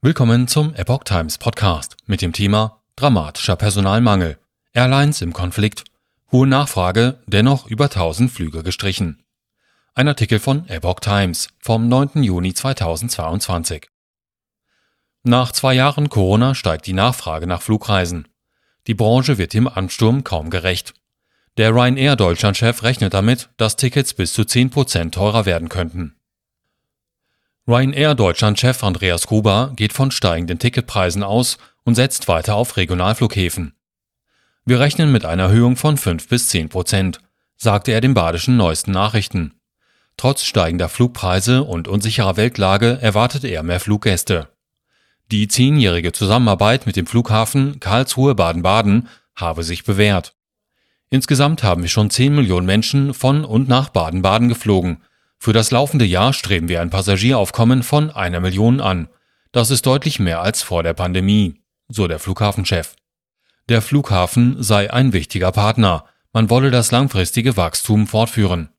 Willkommen zum Epoch Times Podcast mit dem Thema Dramatischer Personalmangel. Airlines im Konflikt. Hohe Nachfrage, dennoch über 1000 Flüge gestrichen. Ein Artikel von Epoch Times vom 9. Juni 2022. Nach zwei Jahren Corona steigt die Nachfrage nach Flugreisen. Die Branche wird dem Ansturm kaum gerecht. Der Ryanair Deutschlandchef rechnet damit, dass Tickets bis zu 10% teurer werden könnten. Ryanair Deutschland-Chef Andreas Gruber geht von steigenden Ticketpreisen aus und setzt weiter auf Regionalflughäfen. Wir rechnen mit einer Erhöhung von 5 bis 10 Prozent, sagte er den badischen neuesten Nachrichten. Trotz steigender Flugpreise und unsicherer Weltlage erwartet er mehr Fluggäste. Die zehnjährige Zusammenarbeit mit dem Flughafen Karlsruhe Baden-Baden habe sich bewährt. Insgesamt haben wir schon 10 Millionen Menschen von und nach Baden-Baden geflogen, für das laufende Jahr streben wir ein Passagieraufkommen von einer Million an. Das ist deutlich mehr als vor der Pandemie, so der Flughafenchef. Der Flughafen sei ein wichtiger Partner, man wolle das langfristige Wachstum fortführen.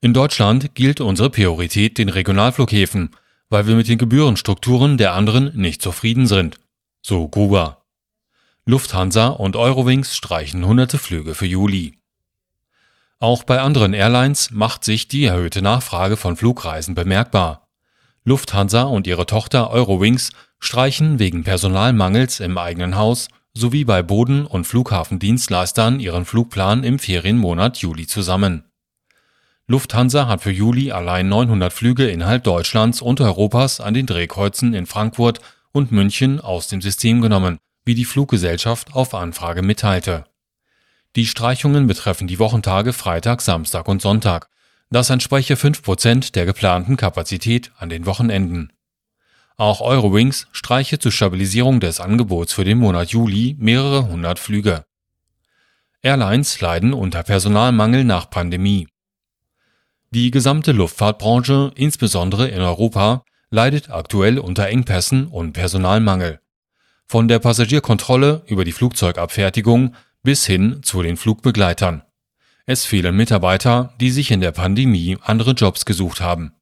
In Deutschland gilt unsere Priorität den Regionalflughäfen, weil wir mit den Gebührenstrukturen der anderen nicht zufrieden sind, so Gruber. Lufthansa und Eurowings streichen hunderte Flüge für Juli. Auch bei anderen Airlines macht sich die erhöhte Nachfrage von Flugreisen bemerkbar. Lufthansa und ihre Tochter Eurowings streichen wegen Personalmangels im eigenen Haus sowie bei Boden- und Flughafendienstleistern ihren Flugplan im Ferienmonat Juli zusammen. Lufthansa hat für Juli allein 900 Flüge innerhalb Deutschlands und Europas an den Drehkreuzen in Frankfurt und München aus dem System genommen, wie die Fluggesellschaft auf Anfrage mitteilte die Streichungen betreffen die Wochentage Freitag, Samstag und Sonntag. Das entspreche 5% der geplanten Kapazität an den Wochenenden. Auch Eurowings streiche zur Stabilisierung des Angebots für den Monat Juli mehrere hundert Flüge. Airlines leiden unter Personalmangel nach Pandemie. Die gesamte Luftfahrtbranche, insbesondere in Europa, leidet aktuell unter Engpässen und Personalmangel. Von der Passagierkontrolle über die Flugzeugabfertigung bis hin zu den Flugbegleitern. Es fehlen Mitarbeiter, die sich in der Pandemie andere Jobs gesucht haben.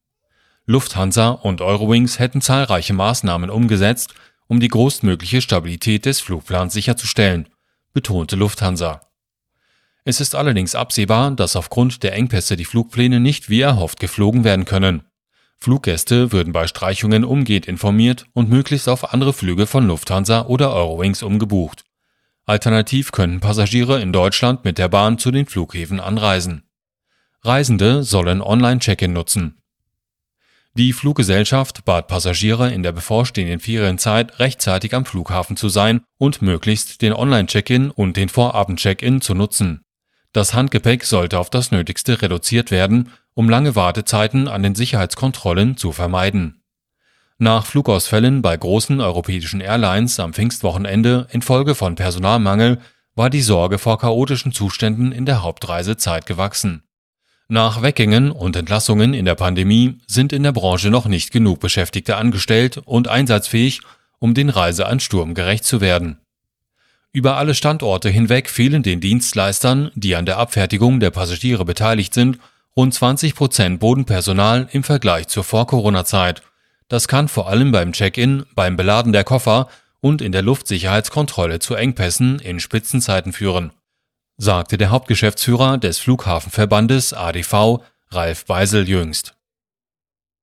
Lufthansa und Eurowings hätten zahlreiche Maßnahmen umgesetzt, um die größtmögliche Stabilität des Flugplans sicherzustellen, betonte Lufthansa. Es ist allerdings absehbar, dass aufgrund der Engpässe die Flugpläne nicht wie erhofft geflogen werden können. Fluggäste würden bei Streichungen umgehend informiert und möglichst auf andere Flüge von Lufthansa oder Eurowings umgebucht. Alternativ können Passagiere in Deutschland mit der Bahn zu den Flughäfen anreisen. Reisende sollen Online-Check-in nutzen. Die Fluggesellschaft bat Passagiere in der bevorstehenden Ferienzeit rechtzeitig am Flughafen zu sein und möglichst den Online-Check-in und den Vorabend-Check-in zu nutzen. Das Handgepäck sollte auf das Nötigste reduziert werden, um lange Wartezeiten an den Sicherheitskontrollen zu vermeiden nach Flugausfällen bei großen europäischen Airlines am Pfingstwochenende infolge von Personalmangel war die Sorge vor chaotischen Zuständen in der Hauptreisezeit gewachsen. Nach Weggängen und Entlassungen in der Pandemie sind in der Branche noch nicht genug Beschäftigte angestellt und einsatzfähig, um den Reiseansturm gerecht zu werden. Über alle Standorte hinweg fehlen den Dienstleistern, die an der Abfertigung der Passagiere beteiligt sind, rund 20 Prozent Bodenpersonal im Vergleich zur Vor-Corona-Zeit – das kann vor allem beim Check-in, beim Beladen der Koffer und in der Luftsicherheitskontrolle zu Engpässen in Spitzenzeiten führen, sagte der Hauptgeschäftsführer des Flughafenverbandes ADV Ralf Beisel jüngst